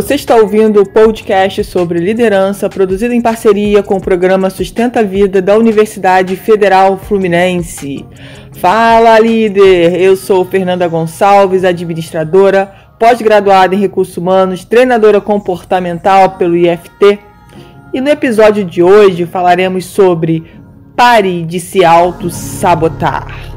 Você está ouvindo o podcast sobre liderança, produzido em parceria com o programa Sustenta a Vida da Universidade Federal Fluminense. Fala, líder! Eu sou Fernanda Gonçalves, administradora, pós-graduada em recursos humanos, treinadora comportamental pelo IFT. E no episódio de hoje falaremos sobre pare de se auto-sabotar.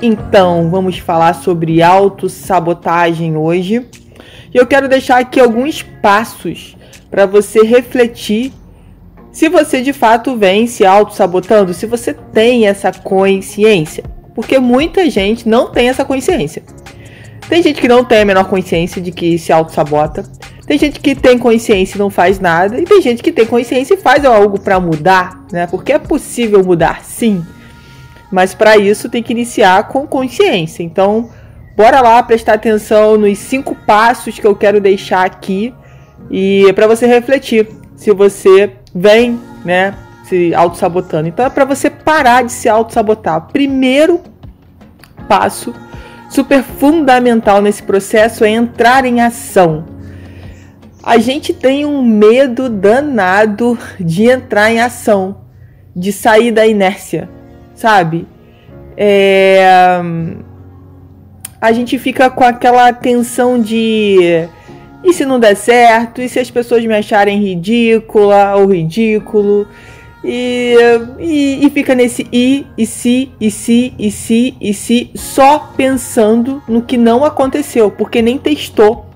Então, vamos falar sobre autossabotagem hoje. E eu quero deixar aqui alguns passos para você refletir se você de fato vem se auto-sabotando, se você tem essa consciência. Porque muita gente não tem essa consciência. Tem gente que não tem a menor consciência de que se auto-sabota. Tem gente que tem consciência e não faz nada. E tem gente que tem consciência e faz algo para mudar, né? Porque é possível mudar, sim. Mas para isso tem que iniciar com consciência. Então, bora lá prestar atenção nos cinco passos que eu quero deixar aqui e é para você refletir se você vem, né, se auto-sabotando. Então é para você parar de se auto-sabotar. Primeiro passo super fundamental nesse processo é entrar em ação. A gente tem um medo danado de entrar em ação, de sair da inércia sabe? É, a gente fica com aquela tensão de e se não der certo? E se as pessoas me acharem ridícula ou ridículo? E, e, e, fica nesse i, e se, e se, e se, e se, só pensando no que não aconteceu, porque nem testou.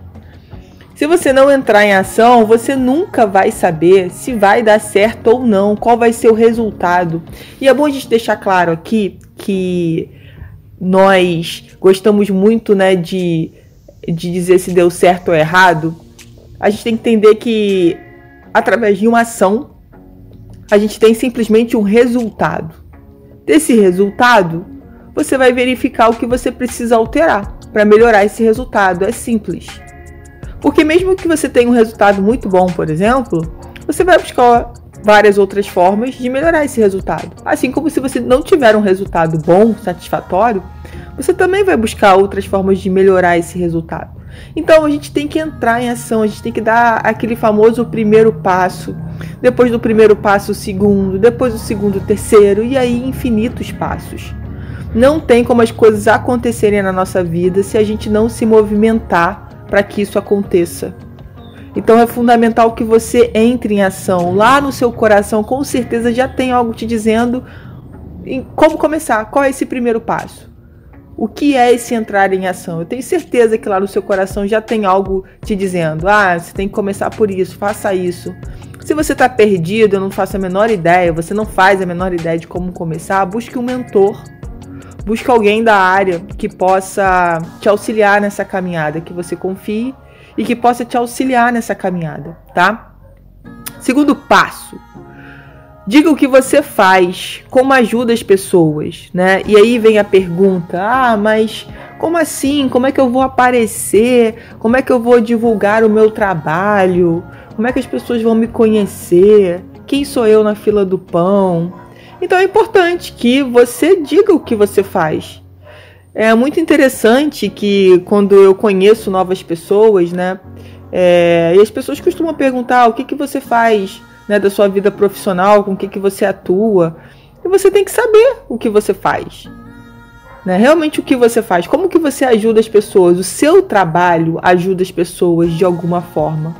Se você não entrar em ação, você nunca vai saber se vai dar certo ou não, qual vai ser o resultado. E é bom a gente deixar claro aqui que nós gostamos muito né, de, de dizer se deu certo ou errado. A gente tem que entender que através de uma ação, a gente tem simplesmente um resultado. Desse resultado, você vai verificar o que você precisa alterar para melhorar esse resultado. É simples. Porque mesmo que você tenha um resultado muito bom, por exemplo, você vai buscar várias outras formas de melhorar esse resultado. Assim como se você não tiver um resultado bom, satisfatório, você também vai buscar outras formas de melhorar esse resultado. Então a gente tem que entrar em ação, a gente tem que dar aquele famoso primeiro passo, depois do primeiro passo o segundo, depois do segundo o terceiro e aí infinitos passos. Não tem como as coisas acontecerem na nossa vida se a gente não se movimentar para que isso aconteça. Então é fundamental que você entre em ação. Lá no seu coração, com certeza já tem algo te dizendo como começar, qual é esse primeiro passo. O que é esse entrar em ação? Eu tenho certeza que lá no seu coração já tem algo te dizendo: ah, você tem que começar por isso, faça isso. Se você está perdido, eu não faço a menor ideia, você não faz a menor ideia de como começar, busque um mentor Busque alguém da área que possa te auxiliar nessa caminhada, que você confie e que possa te auxiliar nessa caminhada, tá? Segundo passo, diga o que você faz, como ajuda as pessoas, né? E aí vem a pergunta: ah, mas como assim? Como é que eu vou aparecer? Como é que eu vou divulgar o meu trabalho? Como é que as pessoas vão me conhecer? Quem sou eu na fila do pão? Então é importante que você diga o que você faz. É muito interessante que quando eu conheço novas pessoas, né? É, e as pessoas costumam perguntar o que, que você faz né, da sua vida profissional, com o que, que você atua. E você tem que saber o que você faz. Né? Realmente o que você faz, como que você ajuda as pessoas, o seu trabalho ajuda as pessoas de alguma forma.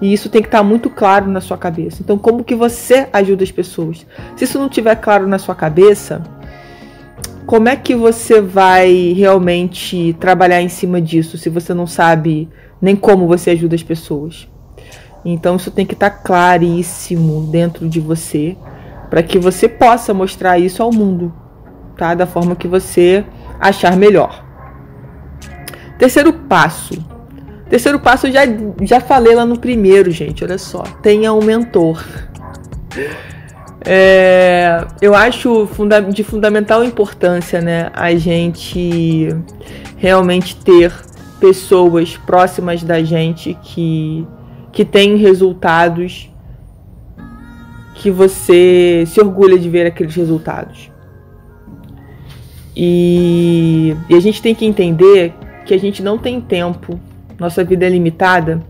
E isso tem que estar muito claro na sua cabeça. Então, como que você ajuda as pessoas? Se isso não estiver claro na sua cabeça, como é que você vai realmente trabalhar em cima disso se você não sabe nem como você ajuda as pessoas? Então, isso tem que estar claríssimo dentro de você para que você possa mostrar isso ao mundo, tá? Da forma que você achar melhor. Terceiro passo Terceiro passo eu já, já falei lá no primeiro, gente. Olha só. Tenha um mentor. É, eu acho funda de fundamental importância, né? A gente realmente ter pessoas próximas da gente que, que têm resultados que você se orgulha de ver aqueles resultados. E, e a gente tem que entender que a gente não tem tempo, nossa vida é limitada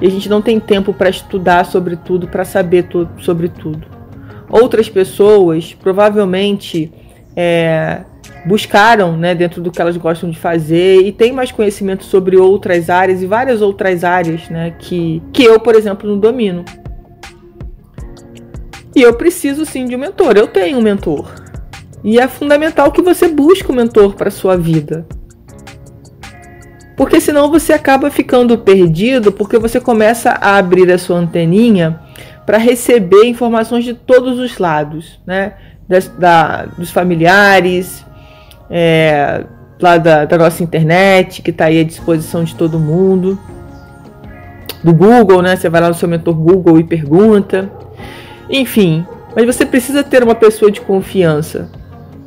e a gente não tem tempo para estudar sobre tudo, para saber tudo, sobre tudo. Outras pessoas provavelmente é, buscaram né, dentro do que elas gostam de fazer e têm mais conhecimento sobre outras áreas e várias outras áreas né, que, que eu, por exemplo, não domino. E eu preciso sim de um mentor. Eu tenho um mentor. E é fundamental que você busque um mentor para sua vida. Porque senão você acaba ficando perdido, porque você começa a abrir a sua anteninha para receber informações de todos os lados, né? Da, dos familiares, é, lá da, da, nossa internet, que está aí à disposição de todo mundo, do Google, né? Você vai lá no seu mentor Google e pergunta. Enfim, mas você precisa ter uma pessoa de confiança,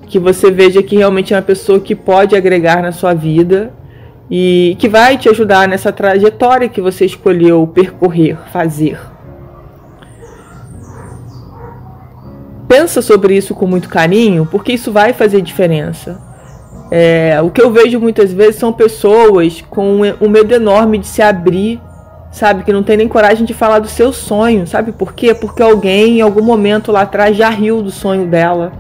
que você veja que realmente é uma pessoa que pode agregar na sua vida e que vai te ajudar nessa trajetória que você escolheu percorrer, fazer. Pensa sobre isso com muito carinho, porque isso vai fazer diferença. É, o que eu vejo muitas vezes são pessoas com um medo enorme de se abrir, sabe? Que não tem nem coragem de falar do seu sonho, sabe por quê? Porque alguém em algum momento lá atrás já riu do sonho dela,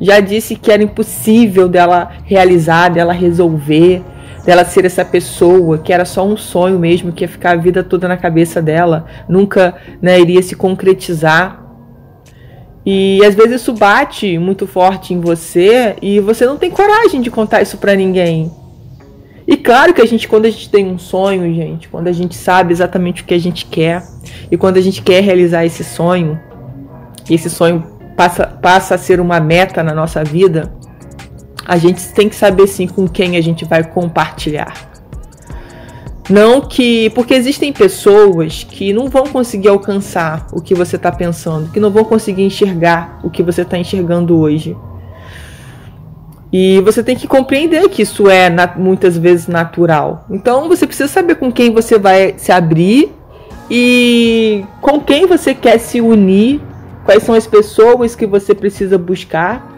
já disse que era impossível dela realizar, dela resolver, dela ser essa pessoa que era só um sonho mesmo, que ia ficar a vida toda na cabeça dela, nunca né, iria se concretizar. E às vezes isso bate muito forte em você e você não tem coragem de contar isso para ninguém. E claro que a gente, quando a gente tem um sonho, gente, quando a gente sabe exatamente o que a gente quer e quando a gente quer realizar esse sonho, esse sonho passa, passa a ser uma meta na nossa vida, a gente tem que saber sim com quem a gente vai compartilhar. Não que. Porque existem pessoas que não vão conseguir alcançar o que você está pensando, que não vão conseguir enxergar o que você está enxergando hoje. E você tem que compreender que isso é muitas vezes natural. Então você precisa saber com quem você vai se abrir e com quem você quer se unir, quais são as pessoas que você precisa buscar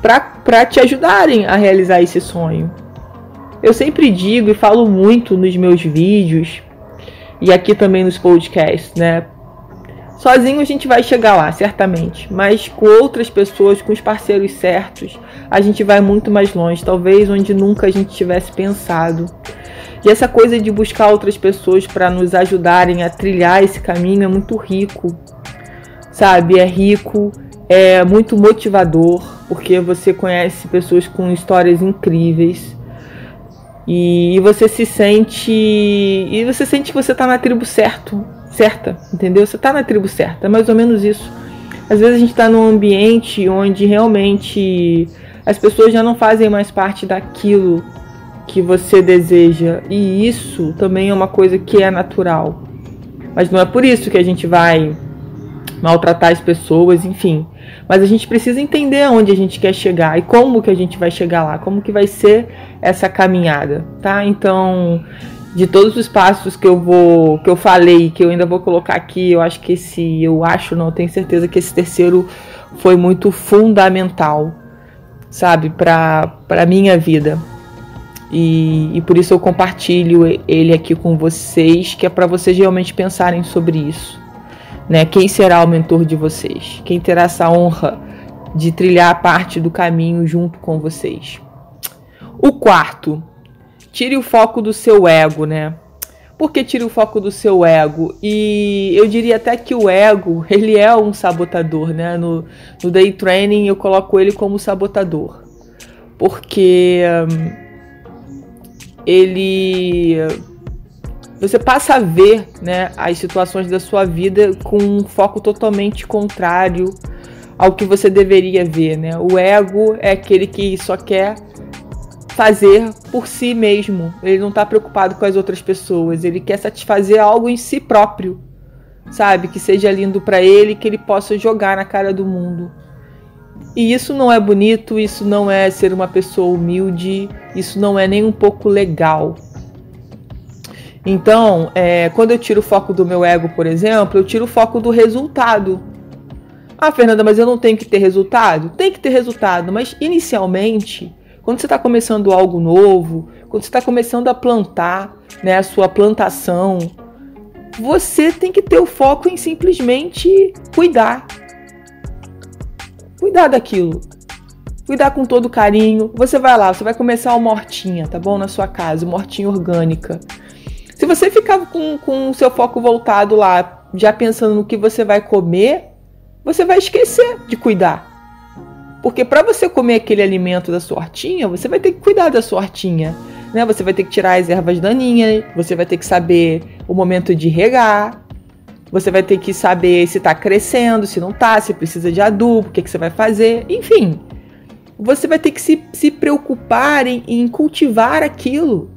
para te ajudarem a realizar esse sonho. Eu sempre digo e falo muito nos meus vídeos e aqui também nos podcasts, né? Sozinho a gente vai chegar lá, certamente, mas com outras pessoas, com os parceiros certos, a gente vai muito mais longe, talvez onde nunca a gente tivesse pensado. E essa coisa de buscar outras pessoas para nos ajudarem a trilhar esse caminho é muito rico, sabe? É rico, é muito motivador, porque você conhece pessoas com histórias incríveis. E, você se sente. E você sente que você está na tribo certo, certa, entendeu? Você está na tribo certa, é mais ou menos isso. Às vezes a gente está num ambiente onde realmente as pessoas já não fazem mais parte daquilo que você deseja. E isso também é uma coisa que é natural. Mas não é por isso que a gente vai maltratar as pessoas, enfim. Mas a gente precisa entender aonde a gente quer chegar e como que a gente vai chegar lá, como que vai ser essa caminhada, tá? Então, de todos os passos que eu vou, que eu falei, que eu ainda vou colocar aqui, eu acho que esse, eu acho, não tenho certeza que esse terceiro foi muito fundamental, sabe, para para minha vida. E, e por isso eu compartilho ele aqui com vocês, que é para vocês realmente pensarem sobre isso. Né? Quem será o mentor de vocês? Quem terá essa honra de trilhar parte do caminho junto com vocês? O quarto, tire o foco do seu ego, né? Por que tire o foco do seu ego? E eu diria até que o ego, ele é um sabotador, né? No, no day training eu coloco ele como sabotador. Porque hum, ele você passa a ver né, as situações da sua vida com um foco totalmente contrário ao que você deveria ver. Né? O ego é aquele que só quer fazer por si mesmo. Ele não está preocupado com as outras pessoas. Ele quer satisfazer algo em si próprio, sabe? Que seja lindo para ele, que ele possa jogar na cara do mundo. E isso não é bonito, isso não é ser uma pessoa humilde, isso não é nem um pouco legal. Então, é, quando eu tiro o foco do meu ego, por exemplo, eu tiro o foco do resultado. Ah, Fernanda, mas eu não tenho que ter resultado? Tem que ter resultado, mas inicialmente, Quando você está começando algo novo, quando você está começando a plantar, né, a sua plantação, você tem que ter o foco em simplesmente cuidar. Cuidar daquilo. Cuidar com todo carinho. Você vai lá, você vai começar uma hortinha, tá bom? Na sua casa, uma hortinha orgânica. Se você ficar com, com o seu foco voltado lá, já pensando no que você vai comer, você vai esquecer de cuidar. Porque para você comer aquele alimento da sua hortinha, você vai ter que cuidar da sua hortinha. Né? Você vai ter que tirar as ervas daninhas, você vai ter que saber o momento de regar, você vai ter que saber se está crescendo, se não está, se precisa de adubo, o que, que você vai fazer, enfim. Você vai ter que se, se preocupar em, em cultivar aquilo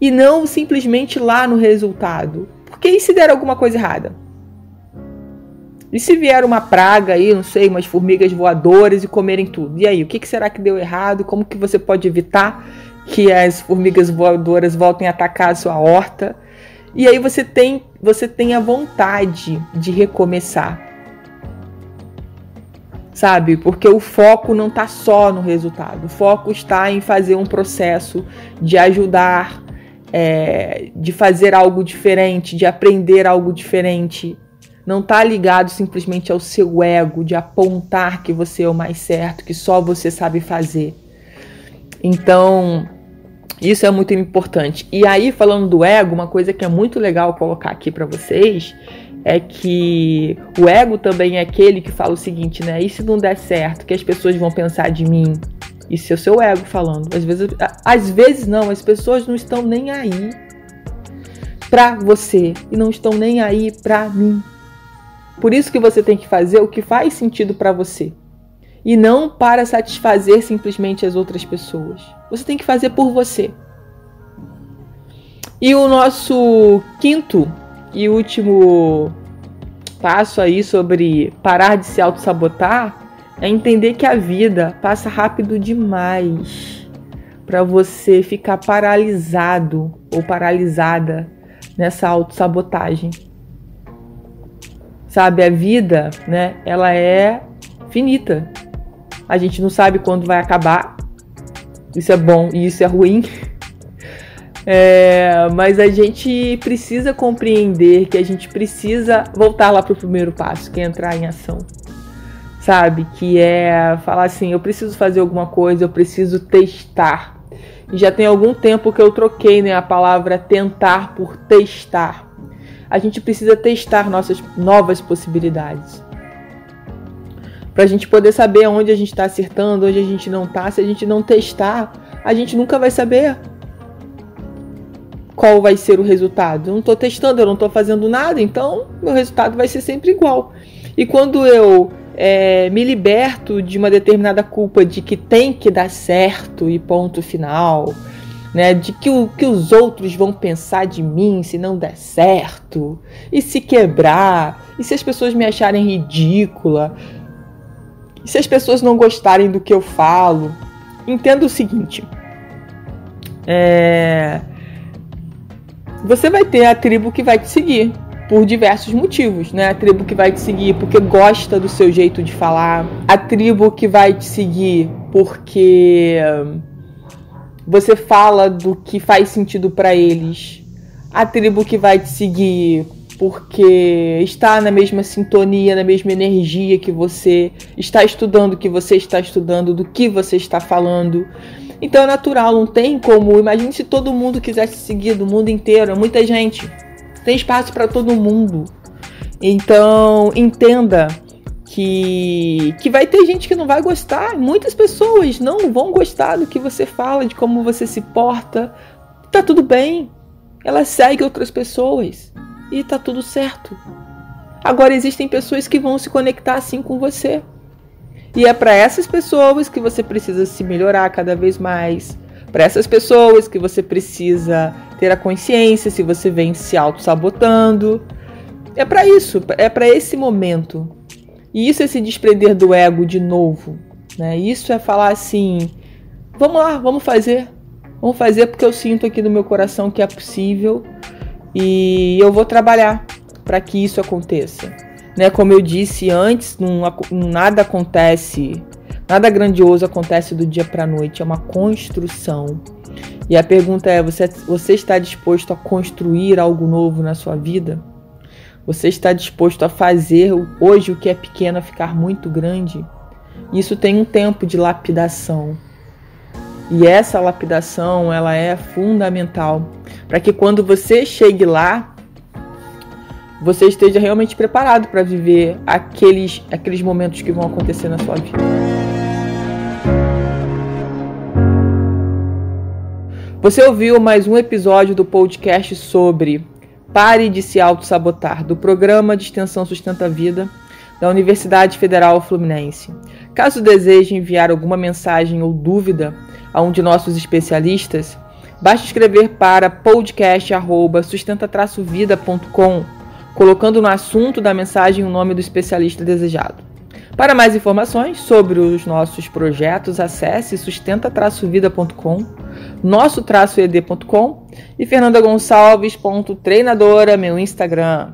e não simplesmente lá no resultado. Porque e se der alguma coisa errada? E se vier uma praga aí, não sei, umas formigas voadoras e comerem tudo? E aí, o que, será que deu errado? Como que você pode evitar que as formigas voadoras voltem a atacar a sua horta? E aí você tem, você tem a vontade de recomeçar. Sabe? Porque o foco não está só no resultado. O foco está em fazer um processo de ajudar é, de fazer algo diferente, de aprender algo diferente. Não está ligado simplesmente ao seu ego, de apontar que você é o mais certo, que só você sabe fazer. Então, isso é muito importante. E aí, falando do ego, uma coisa que é muito legal colocar aqui para vocês é que o ego também é aquele que fala o seguinte, né? E se não der certo, que as pessoas vão pensar de mim? Isso é o seu ego falando. Às vezes, às vezes não, as pessoas não estão nem aí pra você e não estão nem aí pra mim. Por isso que você tem que fazer o que faz sentido para você e não para satisfazer simplesmente as outras pessoas. Você tem que fazer por você. E o nosso quinto e último passo aí sobre parar de se auto-sabotar é entender que a vida passa rápido demais para você ficar paralisado ou paralisada nessa autossabotagem. Sabe, a vida, né, ela é finita. A gente não sabe quando vai acabar. Isso é bom e isso é ruim. É, mas a gente precisa compreender que a gente precisa voltar lá para o primeiro passo, que é entrar em ação sabe? Que é falar assim: eu preciso fazer alguma coisa, eu preciso testar. E já tem algum tempo que eu troquei né, a palavra tentar por testar. A gente precisa testar nossas novas possibilidades. Para a gente poder saber onde a gente está acertando, onde a gente não está. Se a gente não testar, a gente nunca vai saber qual vai ser o resultado. Eu não estou testando, eu não estou fazendo nada, então meu resultado vai ser sempre igual. E quando eu é, me liberto de uma determinada culpa de que tem que dar certo e ponto final, né? De que o que os outros vão pensar de mim se não der certo, e se quebrar, e se as pessoas me acharem ridícula, e se as pessoas não gostarem do que eu falo. Entenda o seguinte: é, você vai ter a tribo que vai te seguir por diversos motivos, né? A tribo que vai te seguir porque gosta do seu jeito de falar, a tribo que vai te seguir porque você fala do que faz sentido para eles, a tribo que vai te seguir porque está na mesma sintonia, na mesma energia que você, está estudando o que você está estudando, do que você está falando. Então é natural, não tem como. Imagine se todo mundo quisesse seguir do mundo inteiro, é muita gente. Tem espaço para todo mundo. Então, entenda que, que vai ter gente que não vai gostar. Muitas pessoas não vão gostar do que você fala, de como você se porta. Tá tudo bem. Ela segue outras pessoas e tá tudo certo. Agora existem pessoas que vão se conectar assim com você. E é para essas pessoas que você precisa se melhorar cada vez mais, para essas pessoas que você precisa ter a consciência se você vem se auto-sabotando. É para isso, é para esse momento. E isso é se desprender do ego de novo. Né? Isso é falar assim: vamos lá, vamos fazer. Vamos fazer porque eu sinto aqui no meu coração que é possível e eu vou trabalhar para que isso aconteça. Né? Como eu disse antes, não, nada acontece Nada grandioso acontece do dia para a noite, é uma construção. E a pergunta é: você, você está disposto a construir algo novo na sua vida? Você está disposto a fazer hoje o que é pequeno ficar muito grande? Isso tem um tempo de lapidação. E essa lapidação, ela é fundamental para que quando você chegue lá, você esteja realmente preparado para viver aqueles aqueles momentos que vão acontecer na sua vida. Você ouviu mais um episódio do podcast sobre Pare de se auto-sabotar, do programa de extensão Sustenta a Vida da Universidade Federal Fluminense. Caso deseje enviar alguma mensagem ou dúvida a um de nossos especialistas, basta escrever para podcast@sustenta-vida.com, colocando no assunto da mensagem o nome do especialista desejado. Para mais informações sobre os nossos projetos, acesse sustenta-vida.com, nosso-ed.com e fernandagonçalves.treinadora, meu Instagram.